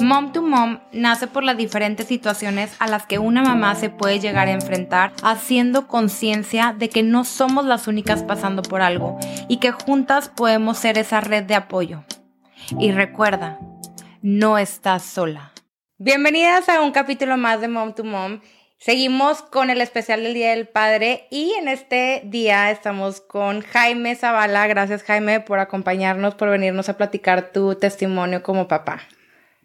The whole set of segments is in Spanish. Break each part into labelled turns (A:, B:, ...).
A: Mom to Mom nace por las diferentes situaciones a las que una mamá se puede llegar a enfrentar, haciendo conciencia de que no somos las únicas pasando por algo y que juntas podemos ser esa red de apoyo. Y recuerda, no estás sola. Bienvenidas a un capítulo más de Mom to Mom. Seguimos con el especial del Día del Padre y en este día estamos con Jaime Zavala. Gracias Jaime por acompañarnos, por venirnos a platicar tu testimonio como papá.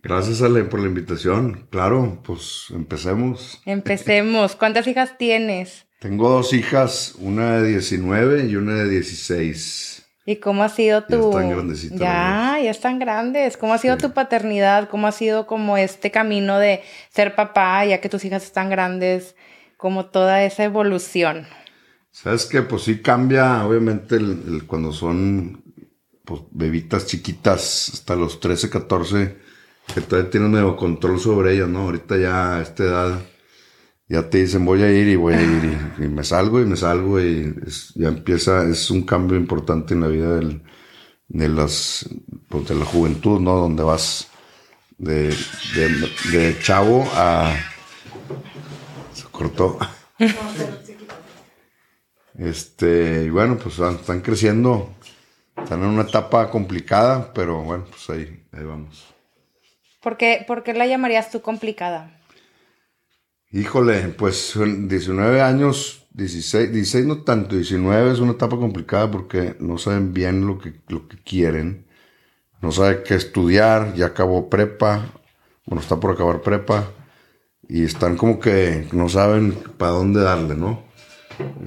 B: Gracias Ale por la invitación. Claro, pues empecemos.
A: Empecemos. ¿Cuántas hijas tienes?
B: Tengo dos hijas, una de 19 y una de 16.
A: ¿Y cómo ha sido tu...
B: Ya están grandecitas.
A: Ya, ya están grandes. ¿Cómo ha sido tu paternidad? ¿Cómo ha sido como este camino de ser papá, ya que tus hijas están grandes? Como toda esa evolución.
B: Sabes que pues sí cambia, obviamente, el, cuando son pues, bebitas chiquitas, hasta los 13, 14, que todavía tienen medio control sobre ellas, ¿no? Ahorita ya a esta edad ya te dicen voy a ir y voy a ir y, me salgo y me salgo y ya empieza, es un cambio importante en la vida de las, pues de la juventud, ¿no? Donde vas de, de, chavo a... Se cortó. Este, y bueno, pues están creciendo, están en una etapa complicada, pero bueno, pues ahí, ahí vamos.
A: ¿Por qué, ¿Por qué la llamarías tú complicada?
B: Híjole, pues 19 años, 16, 16 no tanto, 19 es una etapa complicada porque no saben bien lo que, lo que quieren, no saben qué estudiar, ya acabó prepa, bueno, está por acabar prepa, y están como que no saben para dónde darle, ¿no?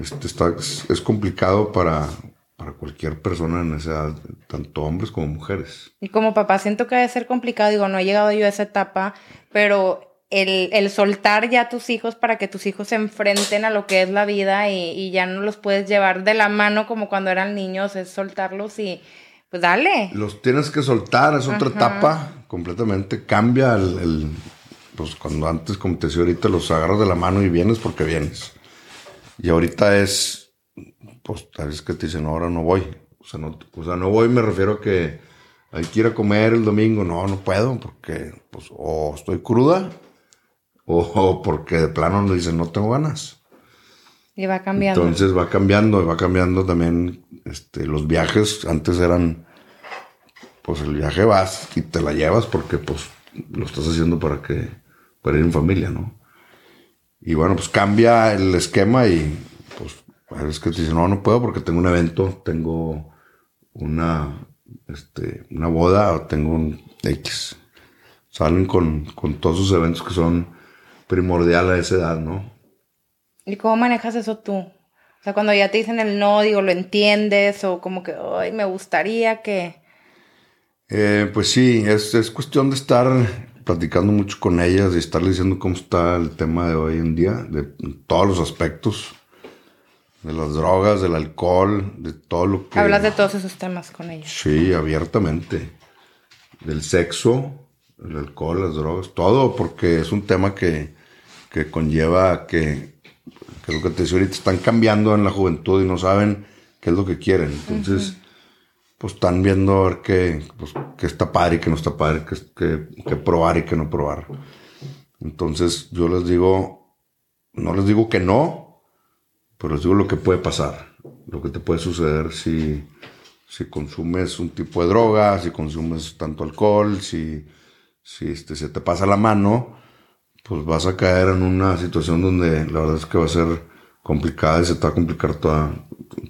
B: Este está, es, complicado para, para cualquier persona en esa edad, tanto hombres como mujeres.
A: Y como papá, siento que debe ser complicado, digo, no he llegado yo a esa etapa, pero el, soltar ya a tus hijos para que tus hijos se enfrenten a lo que es la vida y, ya no los puedes llevar de la mano como cuando eran niños, es soltarlos y pues dale.
B: Los tienes que soltar, es otra etapa completamente, cambia el, pues cuando antes, como te decía ahorita, los agarras de la mano y vienes porque vienes. Y ahorita es, pues tal vez que te dicen, ahora no voy. O sea, no, o sea, no voy, me refiero a que hay que ir a comer el domingo. No, no puedo porque, pues, o estoy cruda o porque de plano nos dicen no tengo ganas.
A: Y va cambiando.
B: Entonces va cambiando, va cambiando también este, los viajes. Antes eran, pues el viaje vas y te la llevas porque pues lo estás haciendo para que, para ir en familia, ¿no? Y bueno, pues cambia el esquema y pues es que te dicen, no, no puedo porque tengo un evento, tengo una, este, una boda o tengo un X. Salen con, con todos sus eventos que son primordial a esa edad, ¿no?
A: ¿Y cómo manejas eso tú? O sea, cuando ya te dicen el no, digo, ¿lo entiendes? O como que, ay, me gustaría que...
B: Eh, pues sí, es, es, cuestión de estar platicando mucho con ellas y estarle diciendo cómo está el tema de hoy en día, de todos los aspectos, de las drogas, del alcohol, de todo lo que...
A: Hablas de todos esos temas con ellas.
B: Sí, abiertamente. Del sexo, el alcohol, las drogas, todo, porque es un tema que que conlleva que, que lo que te decía ahorita, están cambiando en la juventud y no saben qué es lo que quieren. Entonces, pues están viendo a ver qué, pues, está padre y qué no está padre, qué, qué, probar y qué no probar. Entonces, yo les digo, no les digo que no, pero les digo lo que puede pasar, lo que te puede suceder si, si consumes un tipo de droga, si consumes tanto alcohol, si, si este, se te pasa la mano, pues vas a caer en una situación donde la verdad es que va a ser complicada y se te va a complicar toda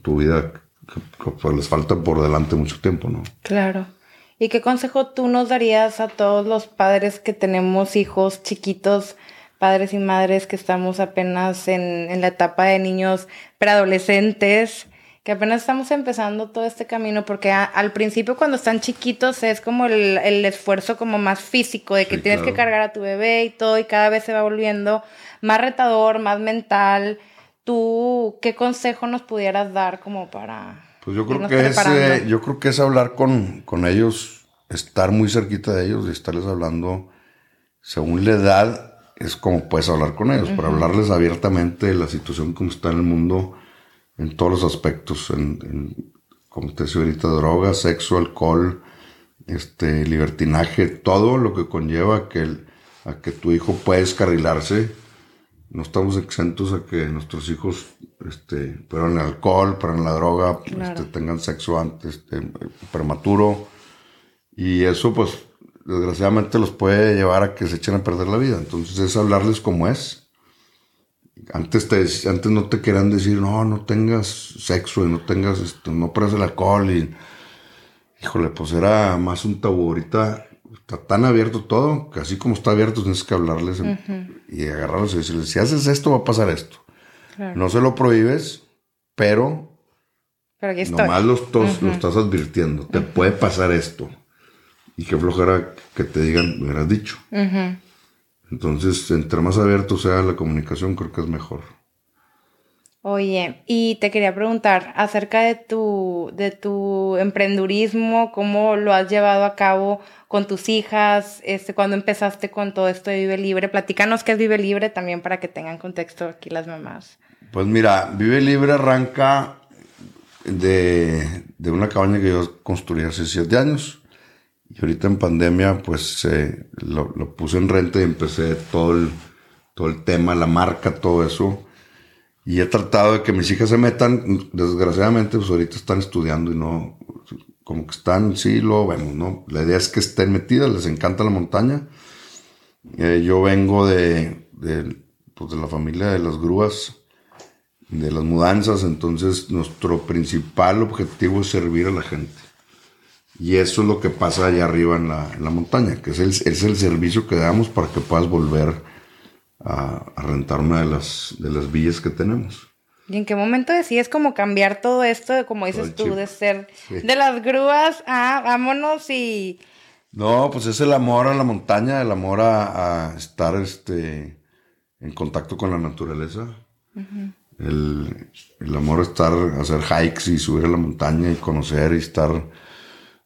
B: tu vida, que, pues les falta por delante mucho tiempo, ¿no?
A: Claro. ¿Y qué consejo tú nos darías a todos los padres que tenemos hijos chiquitos, padres y madres que estamos apenas en, en la etapa de niños preadolescentes? que apenas estamos empezando todo este camino, porque al principio cuando están chiquitos es como el, esfuerzo como más físico, de que tienes que cargar a tu bebé y todo, y cada vez se va volviendo más retador, más mental. ¿Tú qué consejo nos pudieras dar como para...
B: Pues yo creo, que es, eh, yo creo que es hablar con, con ellos, estar muy cerquita de ellos y estarles hablando según la edad, es como puedes hablar con ellos, para hablarles abiertamente de la situación como está en el mundo en todos los aspectos, en, como te decía ahorita, drogas, sexo, alcohol, este, libertinaje, todo lo que conlleva a que, a que tu hijo pueda escarrilarse. No estamos exentos a que nuestros hijos este, prueben el alcohol, prueben la droga, este, tengan sexo antes, este, prematuro. Y eso, pues, desgraciadamente los puede llevar a que se echen a perder la vida. Entonces es hablarles como es. Antes, te, antes no te querían decir, no, no tengas sexo y no tengas, esto, no pruebes el alcohol y híjole, pues era más un tabú. Ahorita está tan abierto todo que así como está abierto tienes que hablarles y agarrarlos y decirles, si haces esto va a pasar esto. No se lo prohíbes, pero,
A: pero
B: nomás lo, lo, estás advirtiendo. Te puede pasar esto. Y qué flojera que te digan, me hubieras dicho. Entonces, entre más abierto sea la comunicación, creo que es mejor.
A: Oye, y te quería preguntar acerca de tu, de tu emprendurismo, cómo lo has llevado a cabo con tus hijas, este, cuando empezaste con todo esto de Vive Libre. Platícanos qué es Vive Libre también para que tengan contexto aquí las mamás.
B: Pues mira, Vive Libre arranca de, una cabaña que yo construí hace siete años. Y ahorita en pandemia, pues lo, puse en renta y empecé todo el, todo el tema, la marca, todo eso y he tratado de que mis hijas se metan, desgraciadamente, pues ahorita están estudiando y no, como que están, sí, lo vemos, ¿no? La idea es que estén metidas, les encanta la montaña. Eh, yo vengo de, de, pues de la familia de las grúas, de las mudanzas, entonces nuestro principal objetivo es servir a la gente. Y eso es lo que pasa allá arriba en la, en la montaña, que es el, es el servicio que damos para que puedas volver a, rentar una de las, de las villas que tenemos.
A: ¿Y en qué momento decides como cambiar todo esto, de, como dices tú, de ser de las grúas a vámonos y...
B: No, pues es el amor a la montaña, el amor a, estar este, en contacto con la naturaleza. el, el, amor a estar, a hacer hikes y subir a la montaña y conocer y estar...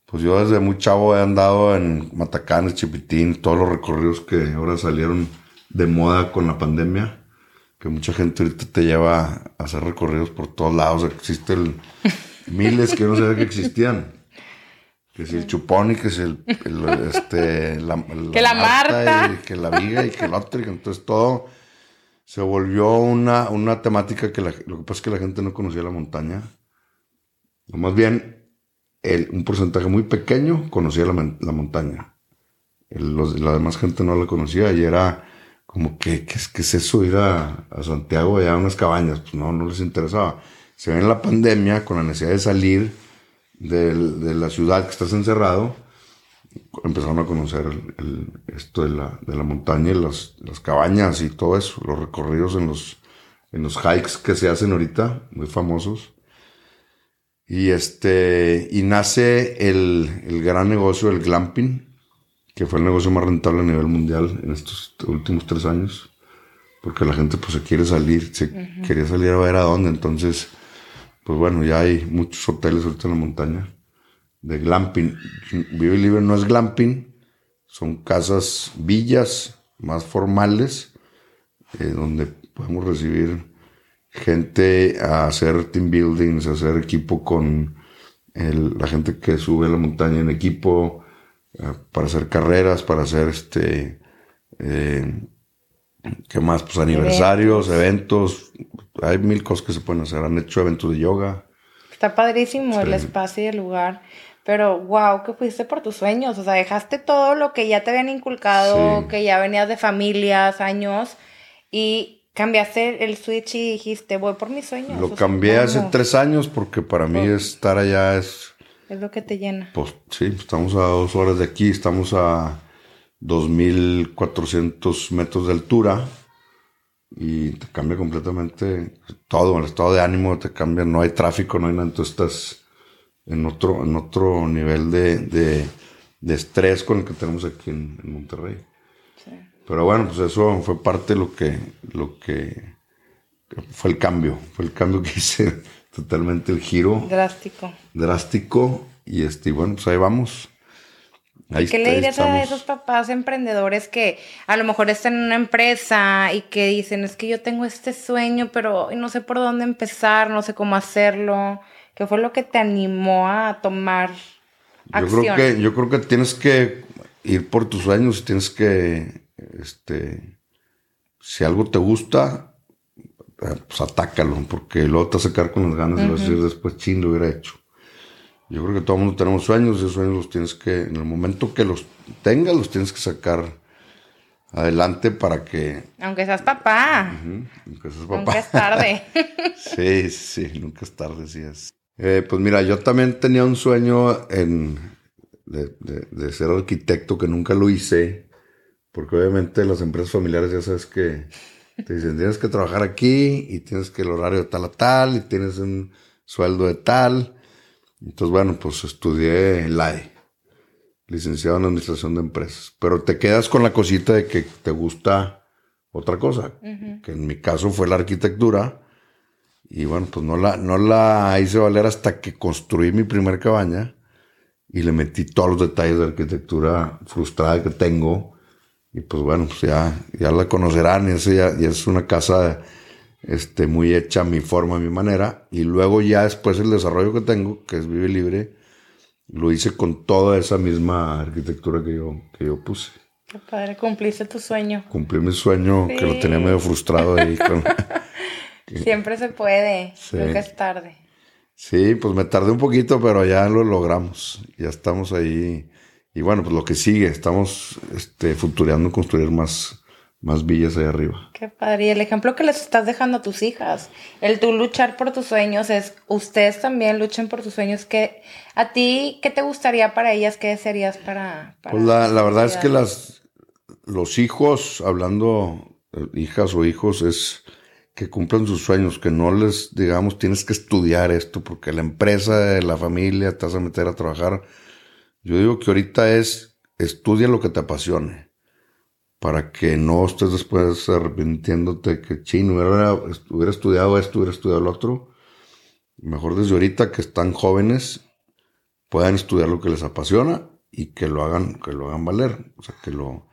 B: Pues yo desde muy chavo he andado en Matacanes, Chipitín, todos los recorridos que ahora salieron de moda con la pandemia, que mucha gente ahorita te lleva a hacer recorridos por todos lados. Existen miles que no sabía que existían. Que si el chupón y que si el, este, la,
A: que la Marta.
B: Y que la viga y que el otro. Y entonces todo se volvió una, una temática que lo que pasa es que la gente no conocía la montaña. O más bien, el, un porcentaje muy pequeño conocía la, la montaña. la demás gente no la conocía y era como que, ¿qué es, es eso? Ir a, Santiago allá a unas cabañas. Pues no, no les interesaba. Se ve en la pandemia con la necesidad de salir de, la ciudad que estás encerrado, empezaron a conocer esto de la, de la montaña y las, las, cabañas y todo eso, los recorridos en los, en los hikes que se hacen ahorita, muy famosos. Y este, y nace el, el gran negocio del glamping, que fue el negocio más rentable a nivel mundial en estos últimos tres años, porque la gente pues se quiere salir, se quería salir a ver a dónde, entonces, pues bueno, ya hay muchos hoteles ahorita en la montaña de glamping. Vive Libre no es glamping, son casas, villas más formales, eh, donde podemos recibir gente a hacer team buildings, a hacer equipo con la gente que sube a la montaña en equipo, eh, para hacer carreras, para hacer este, eh, ¿qué más? Pues aniversarios, eventos. hay mil cosas que se pueden hacer. Han hecho eventos de yoga.
A: Está padrísimo el espacio y el lugar. Pero wow, que fuiste por tus sueños. O sea, dejaste todo lo que ya te habían inculcado, que ya venías de familias, años, y cambiaste el switch y dijiste, voy por mis sueños.
B: Lo cambié hace tres años porque para mí estar allá es
A: es lo que te llena.
B: Pues sí, estamos a dos horas de aquí, estamos a 2.400 metros de altura y te cambia completamente todo, el estado de ánimo te cambia, no hay tráfico, no hay nada, entonces estás en otro, en otro nivel de, estrés con el que tenemos aquí en, Monterrey. Sí. Pero bueno, pues eso fue parte de lo que, lo que fue el cambio, fue el cambio que hice totalmente el giro.
A: Drástico.
B: Drástico. Y este, bueno, pues ahí vamos.
A: ¿Qué le dirías a esos papás emprendedores que a lo mejor están en una empresa y que dicen, es que yo tengo este sueño, pero no sé por dónde empezar, no sé cómo hacerlo? ¿Qué fue lo que te animó a tomar
B: Yo creo que, yo creo que tienes que ir por tus sueños, tienes que, este, si algo te gusta, eh, pues atácalo, porque luego te vas a sacar con las ganas y vas a decir después, ching, lo hubiera hecho. Yo creo que todo el mundo tenemos sueños, y esos sueños los tienes que, en el momento que los tengas, los tienes que sacar adelante para que...
A: Aunque seas papá.
B: aunque seas papá.
A: Nunca es tarde.
B: sí, sí, nunca es tarde, sí es. Eh, pues mira, yo también tenía un sueño en, de, de, ser arquitecto que nunca lo hice, porque obviamente las empresas familiares ya sabes que te dicen tienes que trabajar aquí y tienes que el horario de tal a tal y tienes un sueldo de tal. Entonces, bueno, pues estudié LAE licenciado en Administración de Empresas. Pero te quedas con la cosita de que te gusta otra cosa, que en mi caso fue la arquitectura. Y bueno, pues no la, no la hice valer hasta que construí mi primer cabaña y le metí todos los detalles de arquitectura frustrada que tengo. Y pues bueno, pues ya, ya la conocerán, y ya, ya es una casa este, muy hecha a mi forma, a mi manera. Y luego ya después el desarrollo que tengo, que es Vive Libre, lo hice con toda esa misma arquitectura que yo, que yo puse.
A: Qué padre, cumpliste tu sueño.
B: Cumplí mi sueño, que lo tenía medio frustrado ahí.
A: Siempre se puede, nunca es tarde.
B: Sí, pues me tardé un poquito, pero ya lo logramos. Ya estamos ahí. Y bueno, pues lo que sigue, estamos este, futureando construir más, más villas ahí arriba.
A: Qué padre. Y el ejemplo que les estás dejando a tus hijas, el tú luchar por tus sueños, es ustedes también luchen por tus sueños. que ¿A ti qué te gustaría para ellas? ¿Qué desearías para,
B: para Pues la, la verdad es que las, los hijos, hablando hijas o hijos, es que cumplan sus sueños, que no les digamos tienes que estudiar esto porque la empresa, la familia te vas a meter a trabajar. Yo digo que ahorita es estudia lo que te apasione para que no estés después arrepintiéndote que chino hubiera, hubiera estudiado esto, hubiera estudiado lo otro. Mejor desde ahorita que están jóvenes puedan estudiar lo que les apasiona y que lo hagan, que lo hagan valer. O sea, que lo,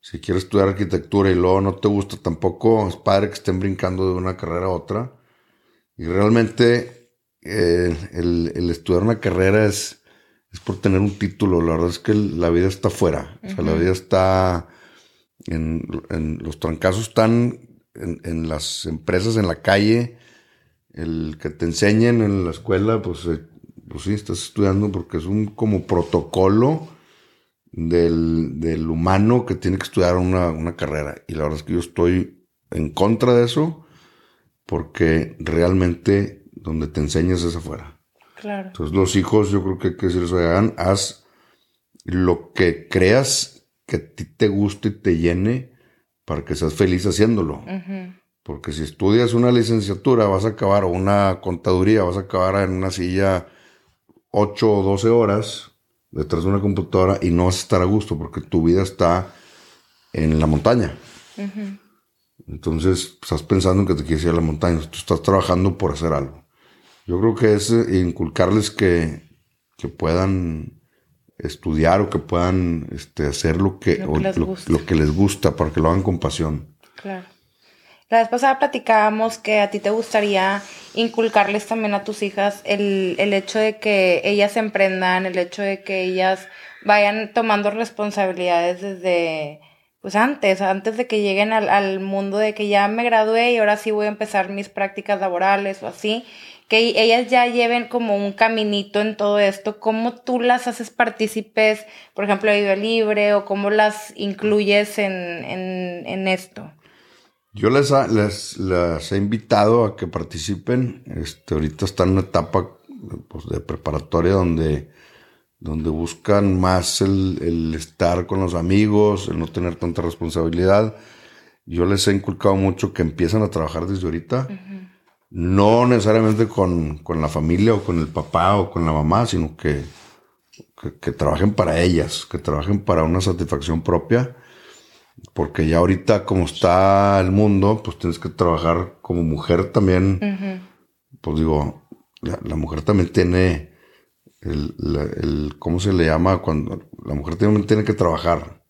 B: si quieres estudiar arquitectura y luego no te gusta tampoco, es padre que estén brincando de una carrera a otra. Y realmente eh, el, el, estudiar una carrera es, es por tener un título. La verdad es que la vida está fuera. O sea, la vida está en, los trancazos están en, las empresas, en la calle, el que te enseñen en la escuela, pues, eh, pues sí, estás estudiando porque es un como protocolo del, humano que tiene que estudiar una, carrera. Y la verdad es que yo estoy en contra de eso porque realmente donde te enseñas es afuera.
A: Claro.
B: Entonces los hijos yo creo que hay que decirles, hagan, haz lo que creas que a ti te guste y te llene para que seas feliz haciéndolo. Porque si estudias una licenciatura, vas a acabar, o una contaduría, vas a acabar en una silla 8 o 12 horas detrás de una computadora y no vas a estar a gusto porque tu vida está en la montaña. Entonces, estás pensando en que te quieres ir a la montaña, tú estás trabajando por hacer algo. Yo creo que es inculcarles que, que puedan estudiar o que puedan este, hacer lo que, lo que, les gusta para que lo hagan con pasión.
A: Claro. La vez pasada platicábamos que a ti te gustaría inculcarles también a tus hijas el, el hecho de que ellas emprendan, el hecho de que ellas vayan tomando responsabilidades desde, pues antes, antes de que lleguen al, al, mundo de que ya me gradué y ahora sí voy a empezar mis prácticas laborales o así, que ellas ya lleven como un caminito en todo esto, ¿cómo tú las haces partícipes, por ejemplo, de libre o cómo las incluyes en, en, esto?
B: Yo les, les, he invitado a que participen. Este, ahorita están en una etapa pues, de preparatoria donde, donde buscan más el, estar con los amigos, el no tener tanta responsabilidad. Yo les he inculcado mucho que empiezan a trabajar desde ahorita no necesariamente con, la familia o con el papá o con la mamá, sino que, que, trabajen para ellas, que trabajen para una satisfacción propia, porque ya ahorita como está el mundo, pues tienes que trabajar como mujer también, pues digo, la, mujer también tiene el, el, ¿cómo se le llama? Cuando la mujer también tiene que trabajar,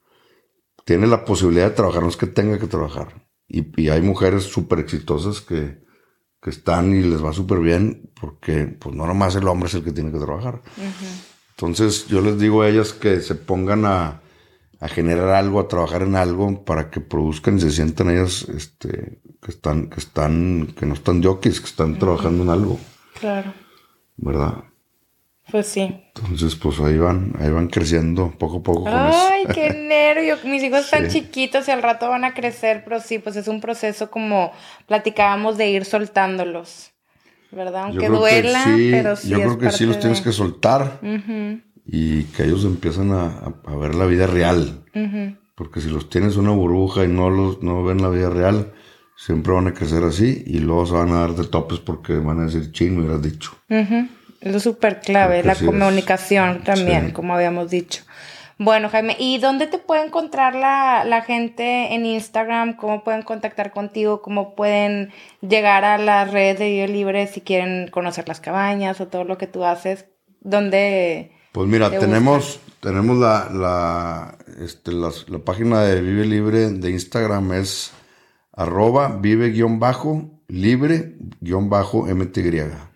B: tiene la posibilidad de trabajar, no es que tenga que trabajar. Y, y hay mujeres súper exitosas que, que están y les va súper bien porque pues no nomás el hombre es el que tiene que trabajar. Entonces yo les digo a ellas que se pongan a, a generar algo, a trabajar en algo para que produzcan y se sientan ellas este, que están, que están, que no están jockeys, que están trabajando en algo.
A: Claro.
B: ¿Verdad?
A: Pues sí.
B: Entonces, pues ahí van, ahí van creciendo poco a poco con
A: Ay,
B: eso.
A: qué nervio. Mis hijos están
B: Sí.
A: chiquitos y al rato van a crecer, pero sí, pues es un proceso como platicábamos de ir soltándolos. ¿Verdad? Aunque duela,
B: sí,
A: pero sí.
B: Yo creo que sí los tienes que soltar y que ellos empiezan a, ver la vida real. Porque si los tienes en una burbuja y no los no ven la vida real, siempre van a crecer así y luego se van a dar de topes porque van a decir, ching, me hubieras dicho.
A: Ujú. Es súper clave, la
B: es.
A: comunicación también,
B: Sí.
A: como habíamos dicho. Bueno, Jaime, ¿y dónde te puede encontrar la, la gente en Instagram? ¿Cómo pueden contactar contigo? ¿Cómo pueden llegar a las redes de Vive Libre si quieren conocer las cabañas o todo lo que tú haces? ¿Dónde?
B: Pues mira,
A: ¿Te
B: tenemos, tenemos la, la, este, las- la página de Vive Libre de Instagram es arroba vive-libre-MTY.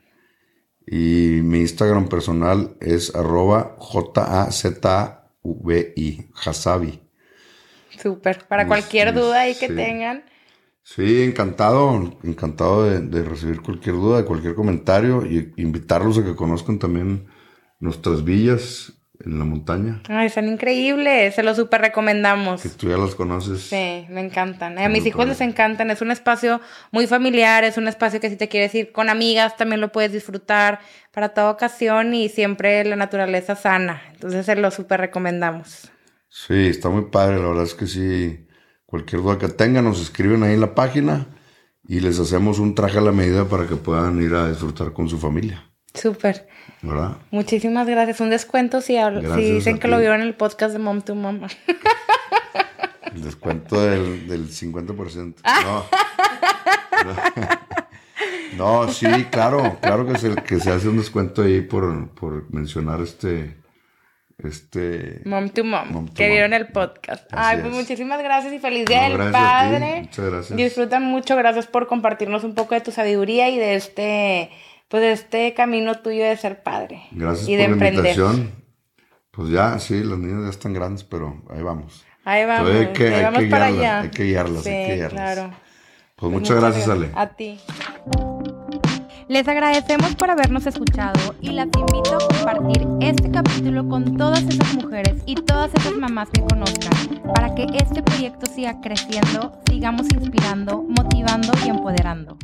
B: Y mi Instagram personal es arroba J-A-Z-A-V-I, Hasabi.
A: Súper, para
B: Mis-
A: cualquier
B: mis-
A: duda ahí que
B: sí.
A: tengan.
B: Sí, encantado, encantado de, de recibir cualquier duda, de cualquier comentario y invitarlos a que conozcan también nuestras villas en la montaña,
A: Ay, son increíbles, se los súper recomendamos.
B: que tú ya las conoces.
A: Sí, me encantan. A mis hijos les encantan. Es un espacio muy familiar, es un espacio que si te quieres ir con amigas también lo puedes disfrutar para toda ocasión y siempre la naturaleza sana. Entonces se lo súper recomendamos.
B: Sí, está muy padre, la verdad es que sí, cualquier duda que tengan nos escriben ahí en la página y les hacemos un traje a la medida para que puedan ir a disfrutar con su familia,
A: Súper.
B: ¿verdad?
A: Muchísimas gracias. Un descuento si, dicen que
B: ti.
A: lo vieron en el podcast de Mom to Mom.
B: El descuento del, del 50%. No. No, sí, claro, claro que se, que se hace un descuento ahí por, por mencionar este, este...
A: Mom to Mom,
B: Mom to
A: que
B: Mom.
A: vieron el podcast.
B: Así
A: Ay, pues
B: es.
A: muchísimas gracias y feliz día
B: No,
A: del padre.
B: Muchas gracias.
A: Disfrutan mucho, gracias por compartirnos un poco de tu sabiduría y de este, pues este camino tuyo de ser padre.
B: Gracias
A: y
B: por
A: de
B: la
A: emprender.
B: invitación. Pues ya, sí, las niñas ya están grandes, pero ahí vamos.
A: Ahí vamos,
B: hay que-
A: ahí
B: hay
A: vamos
B: que
A: para
B: guiarlas,
A: allá.
B: hay que guiarlas,
A: sí,
B: hay que guiarlas.
A: claro.
B: Pues
A: Pues
B: muchas gracias, Ale.
A: A ti.
C: Les agradecemos por habernos escuchado y las invito a compartir este capítulo con todas esas mujeres y todas esas mamás que conozcan para que este proyecto siga creciendo, sigamos inspirando, motivando y empoderando.